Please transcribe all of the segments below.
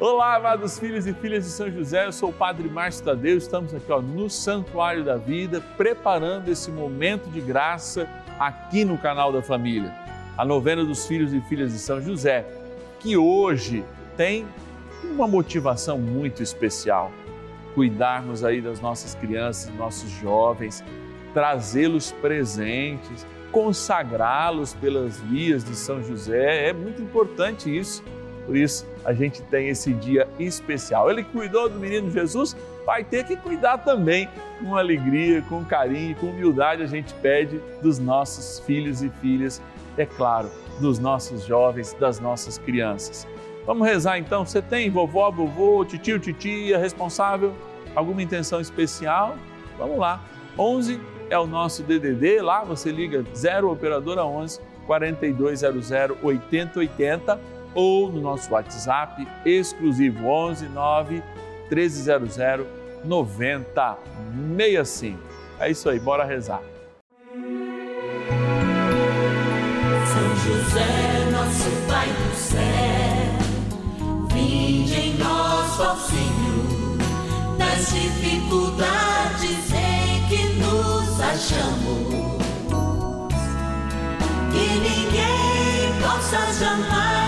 Olá, amados filhos e filhas de São José, eu sou o Padre Márcio Tadeu, estamos aqui ó, no Santuário da Vida, preparando esse momento de graça aqui no canal da família. A novena dos filhos e filhas de São José, que hoje tem uma motivação muito especial. Cuidarmos aí das nossas crianças, nossos jovens, trazê-los presentes, consagrá-los pelas vias de São José, é muito importante isso por isso, a gente tem esse dia especial. Ele cuidou do menino Jesus, vai ter que cuidar também com alegria, com carinho, com humildade. A gente pede dos nossos filhos e filhas, é claro, dos nossos jovens, das nossas crianças. Vamos rezar então? Você tem vovó, vovô, titio, titia, responsável? Alguma intenção especial? Vamos lá. 11 é o nosso DDD, lá você liga 0 operadora 11 4200 8080 ou no nosso WhatsApp exclusivo 11 9 1300 9065. É isso aí, bora rezar. São José, nosso Pai do céu, vinde em nós, ó Senhor, nas dificuldades em que nos achamos. Que ninguém possa jamais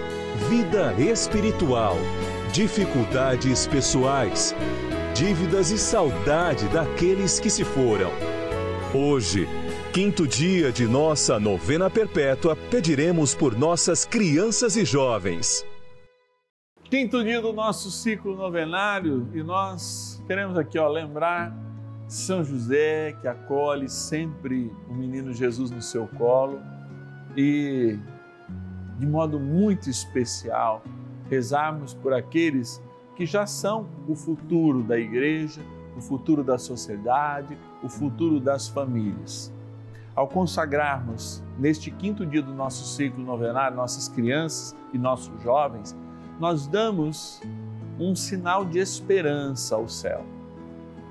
vida espiritual, dificuldades pessoais, dívidas e saudade daqueles que se foram. Hoje, quinto dia de nossa novena perpétua, pediremos por nossas crianças e jovens. Quinto dia do nosso ciclo novenário e nós queremos aqui ó, lembrar São José que acolhe sempre o menino Jesus no seu colo e de modo muito especial, rezarmos por aqueles que já são o futuro da igreja, o futuro da sociedade, o futuro das famílias. Ao consagrarmos neste quinto dia do nosso ciclo novenário nossas crianças e nossos jovens, nós damos um sinal de esperança ao céu.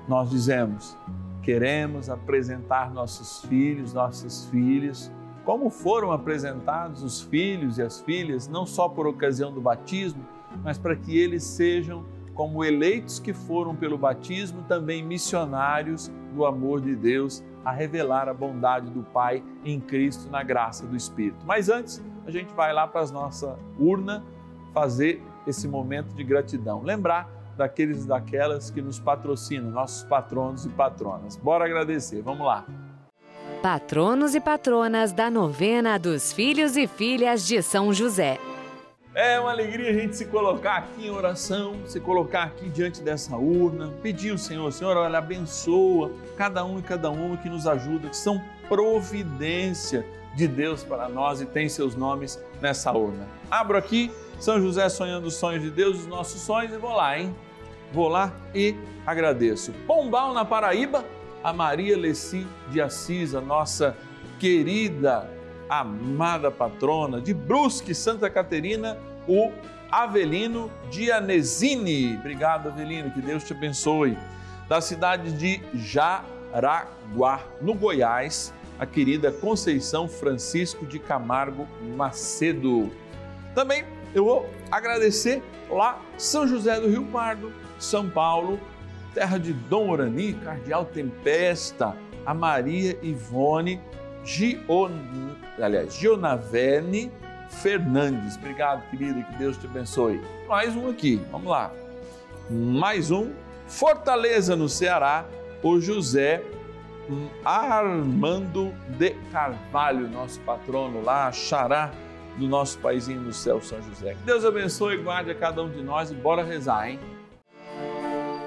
Nós dizemos: queremos apresentar nossos filhos, nossas filhas como foram apresentados os filhos e as filhas, não só por ocasião do batismo, mas para que eles sejam, como eleitos que foram pelo batismo, também missionários do amor de Deus a revelar a bondade do Pai em Cristo na graça do Espírito. Mas antes, a gente vai lá para a nossa urna fazer esse momento de gratidão. Lembrar daqueles e daquelas que nos patrocinam, nossos patronos e patronas. Bora agradecer, vamos lá. Patronos e patronas da novena dos filhos e filhas de São José. É uma alegria a gente se colocar aqui em oração, se colocar aqui diante dessa urna, pedir ao Senhor, Senhor, olha, abençoa cada um e cada uma que nos ajuda, que são providência de Deus para nós e tem seus nomes nessa urna. Abro aqui, São José sonhando os sonhos de Deus, os nossos sonhos, e vou lá, hein? Vou lá e agradeço. Pombal na Paraíba, a Maria Leci de Assis, a nossa querida, amada patrona, de Brusque, Santa Caterina, o Avelino Dianesini. Obrigado, Avelino, que Deus te abençoe. Da cidade de Jaraguá, no Goiás, a querida Conceição Francisco de Camargo Macedo. Também eu vou agradecer lá São José do Rio Pardo, São Paulo, terra de Dom Orani, Cardeal Tempesta, a Maria Ivone Gion, aliás, Gionavene Fernandes. Obrigado, querida, que Deus te abençoe. Mais um aqui, vamos lá. Mais um, Fortaleza, no Ceará, o José Armando de Carvalho, nosso patrono lá, xará do nosso paizinho do céu, São José. Que Deus abençoe e guarde a cada um de nós e bora rezar, hein?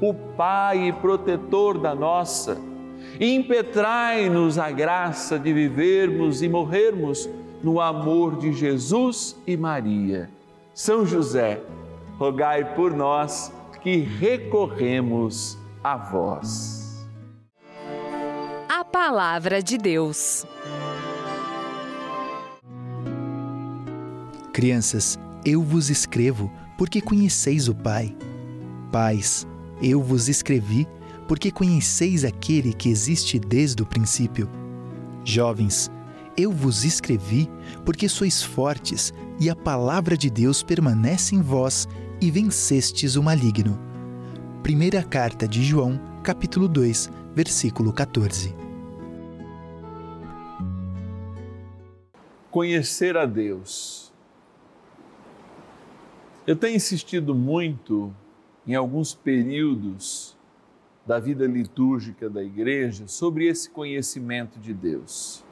o Pai e protetor da nossa, impetrai-nos a graça de vivermos e morrermos no amor de Jesus e Maria. São José, rogai por nós que recorremos a vós. A Palavra de Deus. Crianças, eu vos escrevo porque conheceis o Pai. Pais, eu vos escrevi, porque conheceis aquele que existe desde o princípio. Jovens, eu vos escrevi, porque sois fortes e a palavra de Deus permanece em vós e vencestes o maligno. Primeira carta de João, capítulo 2, versículo 14. Conhecer a Deus eu tenho insistido muito em alguns períodos da vida litúrgica da igreja sobre esse conhecimento de Deus.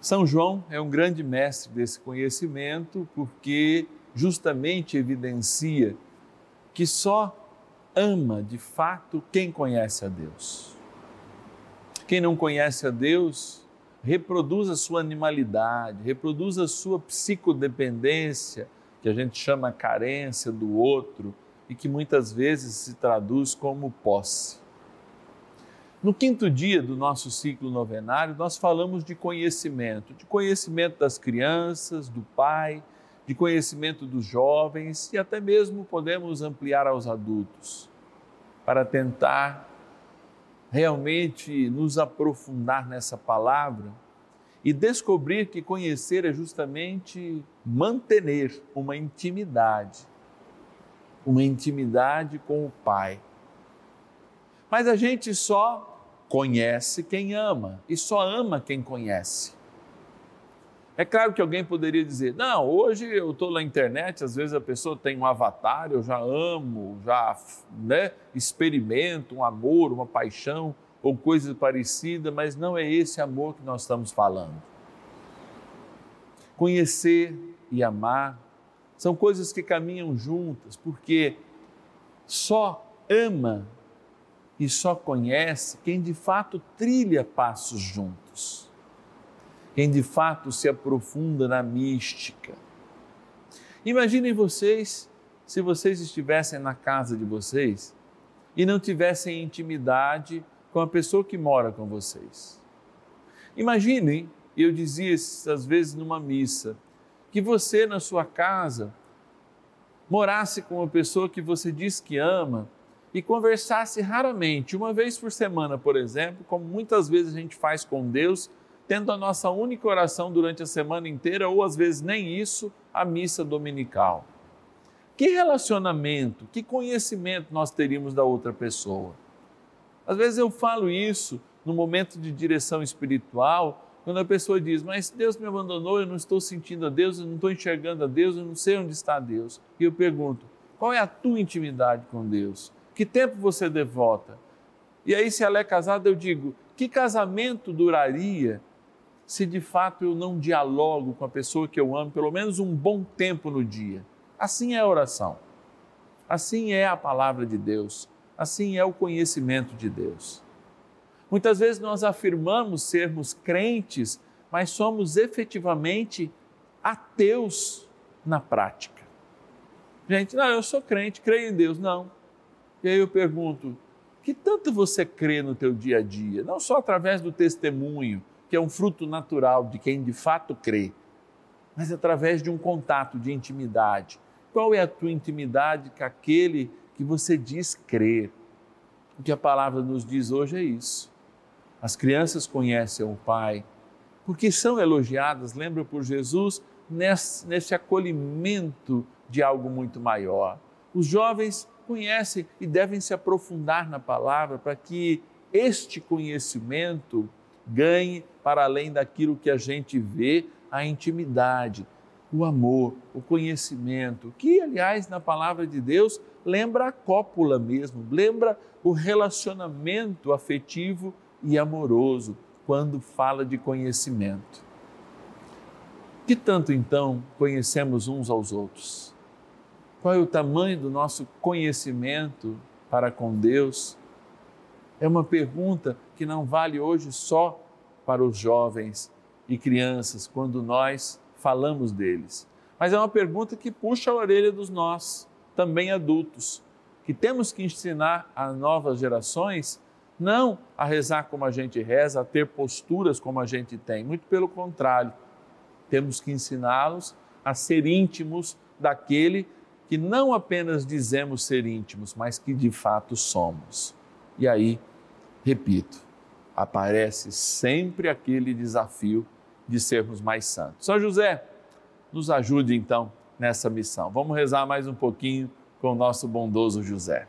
São João é um grande mestre desse conhecimento porque justamente evidencia que só ama de fato quem conhece a Deus. Quem não conhece a Deus reproduz a sua animalidade, reproduz a sua psicodependência, que a gente chama carência do outro e que muitas vezes se traduz como posse. No quinto dia do nosso ciclo novenário, nós falamos de conhecimento, de conhecimento das crianças, do pai, de conhecimento dos jovens e até mesmo podemos ampliar aos adultos, para tentar realmente nos aprofundar nessa palavra e descobrir que conhecer é justamente manter uma intimidade, uma intimidade com o Pai. Mas a gente só conhece quem ama e só ama quem conhece. É claro que alguém poderia dizer: não, hoje eu estou na internet, às vezes a pessoa tem um avatar, eu já amo, já né, experimento um amor, uma paixão ou coisa parecida, mas não é esse amor que nós estamos falando. Conhecer e amar são coisas que caminham juntas, porque só ama e só conhece quem de fato trilha passos juntos, quem de fato se aprofunda na mística. Imaginem vocês se vocês estivessem na casa de vocês e não tivessem intimidade com a pessoa que mora com vocês. Imaginem, eu dizia às vezes numa missa, que você na sua casa morasse com uma pessoa que você diz que ama e conversasse raramente, uma vez por semana, por exemplo, como muitas vezes a gente faz com Deus, tendo a nossa única oração durante a semana inteira, ou às vezes nem isso, a missa dominical. Que relacionamento, que conhecimento nós teríamos da outra pessoa? Às vezes eu falo isso no momento de direção espiritual, quando a pessoa diz, mas Deus me abandonou, eu não estou sentindo a Deus, eu não estou enxergando a Deus, eu não sei onde está Deus. E eu pergunto, qual é a tua intimidade com Deus? Que tempo você devota? E aí, se ela é casada, eu digo, que casamento duraria se de fato eu não dialogo com a pessoa que eu amo pelo menos um bom tempo no dia? Assim é a oração. Assim é a palavra de Deus. Assim é o conhecimento de Deus. Muitas vezes nós afirmamos sermos crentes, mas somos efetivamente ateus na prática. Gente, não, eu sou crente, creio em Deus. Não. E aí eu pergunto, que tanto você crê no teu dia a dia? Não só através do testemunho, que é um fruto natural de quem de fato crê, mas através de um contato de intimidade. Qual é a tua intimidade com aquele que você diz crer? O que a palavra nos diz hoje é isso. As crianças conhecem o Pai, porque são elogiadas, lembra por Jesus, nesse, nesse acolhimento de algo muito maior. Os jovens conhecem e devem se aprofundar na palavra para que este conhecimento ganhe para além daquilo que a gente vê, a intimidade, o amor, o conhecimento, que, aliás, na palavra de Deus, lembra a cópula mesmo, lembra o relacionamento afetivo e amoroso quando fala de conhecimento. Que tanto então conhecemos uns aos outros? Qual é o tamanho do nosso conhecimento para com Deus? É uma pergunta que não vale hoje só para os jovens e crianças, quando nós falamos deles, mas é uma pergunta que puxa a orelha dos nós, também adultos, que temos que ensinar às novas gerações não a rezar como a gente reza, a ter posturas como a gente tem, muito pelo contrário. Temos que ensiná-los a ser íntimos daquele que não apenas dizemos ser íntimos, mas que de fato somos. E aí, repito, aparece sempre aquele desafio de sermos mais santos. São José, nos ajude então nessa missão. Vamos rezar mais um pouquinho com o nosso bondoso José.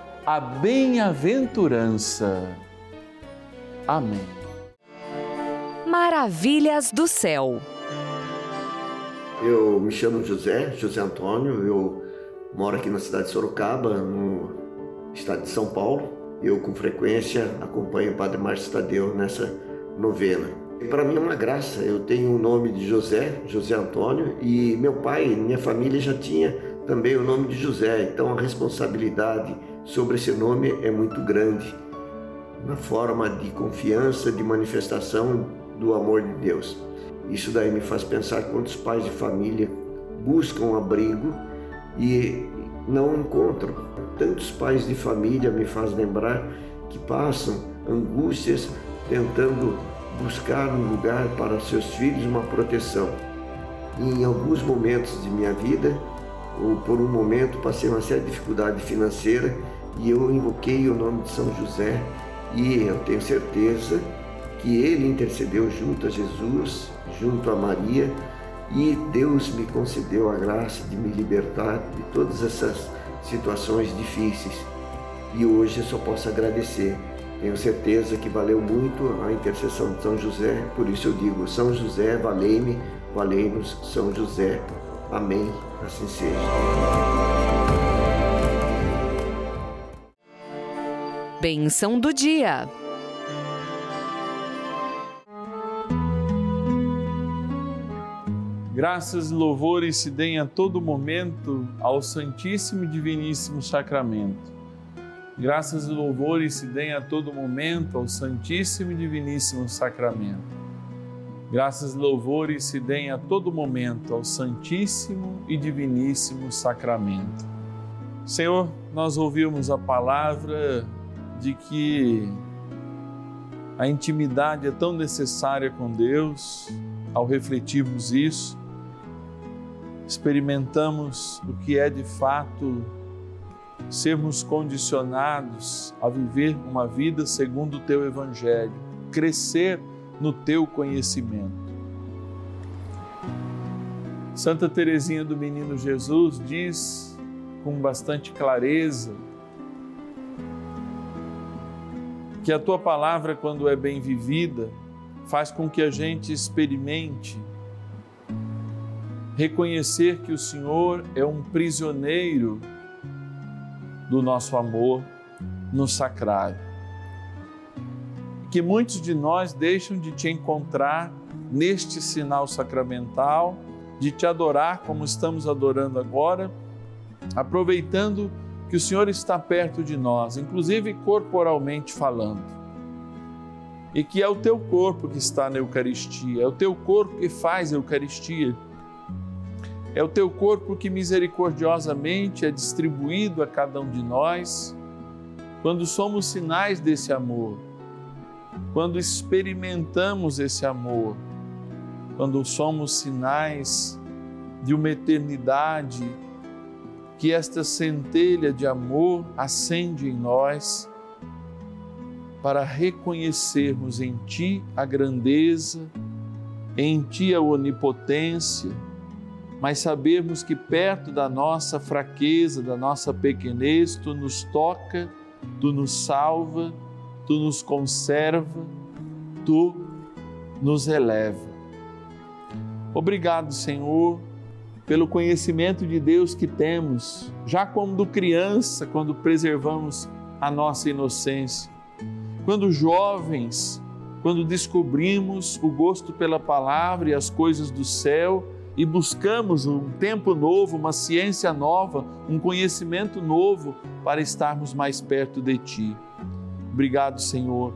a bem-aventurança. Amém. Maravilhas do céu. Eu me chamo José, José Antônio, eu moro aqui na cidade de Sorocaba, no estado de São Paulo. Eu, com frequência, acompanho o Padre Márcio Tadeu nessa novena. Para mim é uma graça, eu tenho o nome de José, José Antônio, e meu pai, minha família já tinha também o nome de José, então a responsabilidade sobre esse nome é muito grande na forma de confiança, de manifestação do amor de Deus. Isso daí me faz pensar quantos pais de família buscam abrigo e não encontram. Tantos pais de família me faz lembrar que passam angústias tentando buscar um lugar para seus filhos uma proteção. E em alguns momentos de minha vida, ou por um momento, passei uma séria dificuldade financeira e eu invoquei o nome de São José e eu tenho certeza que ele intercedeu junto a Jesus, junto a Maria, e Deus me concedeu a graça de me libertar de todas essas situações difíceis. E hoje eu só posso agradecer. Tenho certeza que valeu muito a intercessão de São José, por isso eu digo: São José, valei-me, valei-nos, São José. Amém. Assim seja. Benção do dia. Graças e louvores se deem a todo momento ao Santíssimo e Diviníssimo Sacramento. Graças e louvores se deem a todo momento ao Santíssimo e Diviníssimo Sacramento. Graças e louvores se deem a todo momento ao Santíssimo e Diviníssimo Sacramento. Senhor, nós ouvimos a palavra de que a intimidade é tão necessária com Deus, ao refletirmos isso, experimentamos o que é de fato sermos condicionados a viver uma vida segundo o teu evangelho, crescer no teu conhecimento. Santa Teresinha do Menino Jesus diz com bastante clareza que a tua palavra, quando é bem vivida, faz com que a gente experimente reconhecer que o Senhor é um prisioneiro do nosso amor no sacrário. Que muitos de nós deixam de te encontrar neste sinal sacramental, de te adorar como estamos adorando agora, aproveitando que o Senhor está perto de nós, inclusive corporalmente falando. E que é o teu corpo que está na Eucaristia, é o teu corpo que faz a Eucaristia é o teu corpo que misericordiosamente é distribuído a cada um de nós, quando somos sinais desse amor, quando experimentamos esse amor, quando somos sinais de uma eternidade que esta centelha de amor acende em nós para reconhecermos em Ti a grandeza, em Ti a onipotência mas sabermos que perto da nossa fraqueza, da nossa pequenez, tu nos toca, tu nos salva, tu nos conserva, tu nos eleva. Obrigado, Senhor, pelo conhecimento de Deus que temos, já como criança, quando preservamos a nossa inocência. Quando jovens, quando descobrimos o gosto pela palavra e as coisas do céu, e buscamos um tempo novo, uma ciência nova, um conhecimento novo para estarmos mais perto de Ti. Obrigado, Senhor,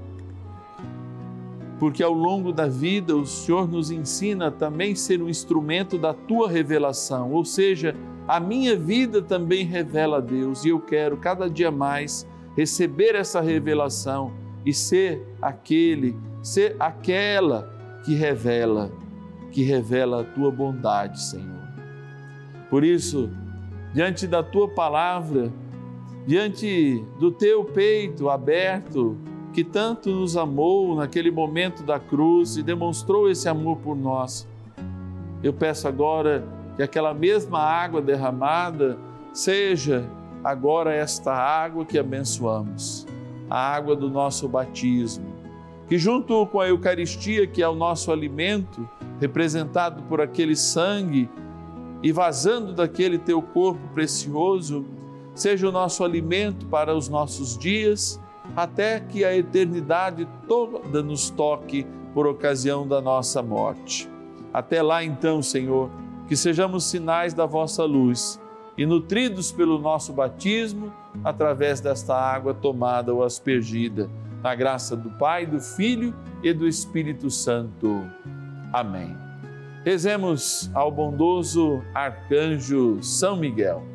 porque ao longo da vida o Senhor nos ensina também ser um instrumento da Tua revelação, ou seja, a minha vida também revela a Deus e eu quero cada dia mais receber essa revelação e ser aquele, ser aquela que revela que revela a tua bondade, Senhor. Por isso, diante da tua palavra, diante do teu peito aberto, que tanto nos amou naquele momento da cruz e demonstrou esse amor por nós, eu peço agora que aquela mesma água derramada seja agora esta água que abençoamos, a água do nosso batismo que, junto com a Eucaristia, que é o nosso alimento, representado por aquele sangue e vazando daquele teu corpo precioso, seja o nosso alimento para os nossos dias, até que a eternidade toda nos toque por ocasião da nossa morte. Até lá, então, Senhor, que sejamos sinais da vossa luz e nutridos pelo nosso batismo, através desta água tomada ou aspergida, na graça do Pai, do Filho e do Espírito Santo. Amém. Rezemos ao bondoso arcanjo São Miguel.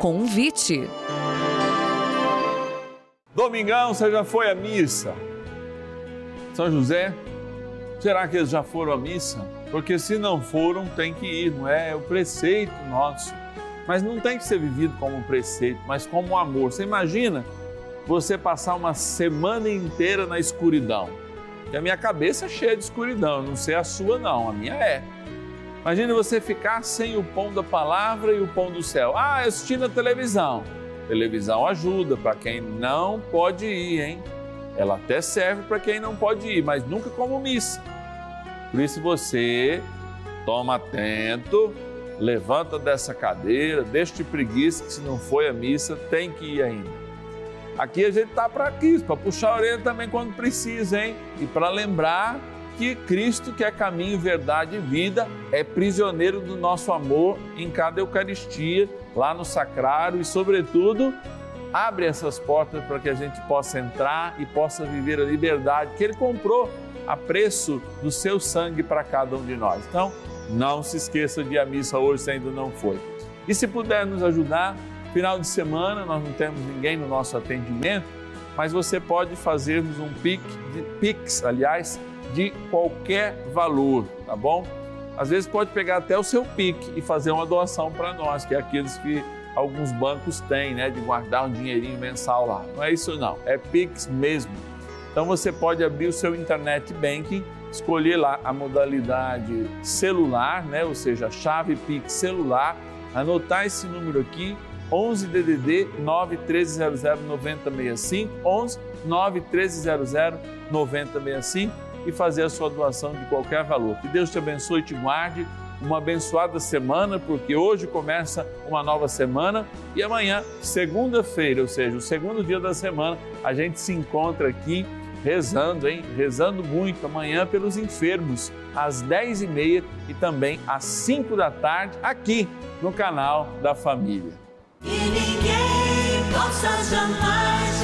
Convite. Domingão, você já foi à missa? São José, será que eles já foram à missa? Porque se não foram, tem que ir, não é? É o preceito nosso mas não tem que ser vivido como um preceito, mas como um amor. Você imagina você passar uma semana inteira na escuridão. E a minha cabeça é cheia de escuridão, não sei a sua não, a minha é. Imagina você ficar sem o pão da palavra e o pão do céu. Ah, assistindo a televisão. Televisão ajuda para quem não pode ir, hein? Ela até serve para quem não pode ir, mas nunca como missa. Por isso você toma atento levanta dessa cadeira, deixa de preguiça, que se não foi a missa, tem que ir ainda. Aqui a gente está para isso, para puxar a orelha também quando precisa, hein? E para lembrar que Cristo, que é caminho, verdade e vida, é prisioneiro do nosso amor em cada Eucaristia, lá no sacrário e, sobretudo, abre essas portas para que a gente possa entrar e possa viver a liberdade que Ele comprou a preço do seu sangue para cada um de nós. Então, não se esqueça de ir à missa hoje se ainda não foi. E se puder nos ajudar, final de semana nós não temos ninguém no nosso atendimento, mas você pode fazer-nos um pix, pix, aliás, de qualquer valor, tá bom? Às vezes pode pegar até o seu PIC e fazer uma doação para nós, que é aqueles que alguns bancos têm, né, de guardar um dinheirinho mensal lá. Não é isso não, é Pix mesmo. Então você pode abrir o seu internet banking escolher lá a modalidade celular, né? ou seja, chave Pix celular, anotar esse número aqui, 11 DDD 91300 9065, 11 91300 9065 e fazer a sua doação de qualquer valor. Que Deus te abençoe e te guarde. Uma abençoada semana, porque hoje começa uma nova semana e amanhã, segunda-feira, ou seja, o segundo dia da semana, a gente se encontra aqui rezando, hein? Rezando muito amanhã pelos enfermos, às 10h30 e também às 5 da tarde, aqui no canal da Família. E ninguém possa jamais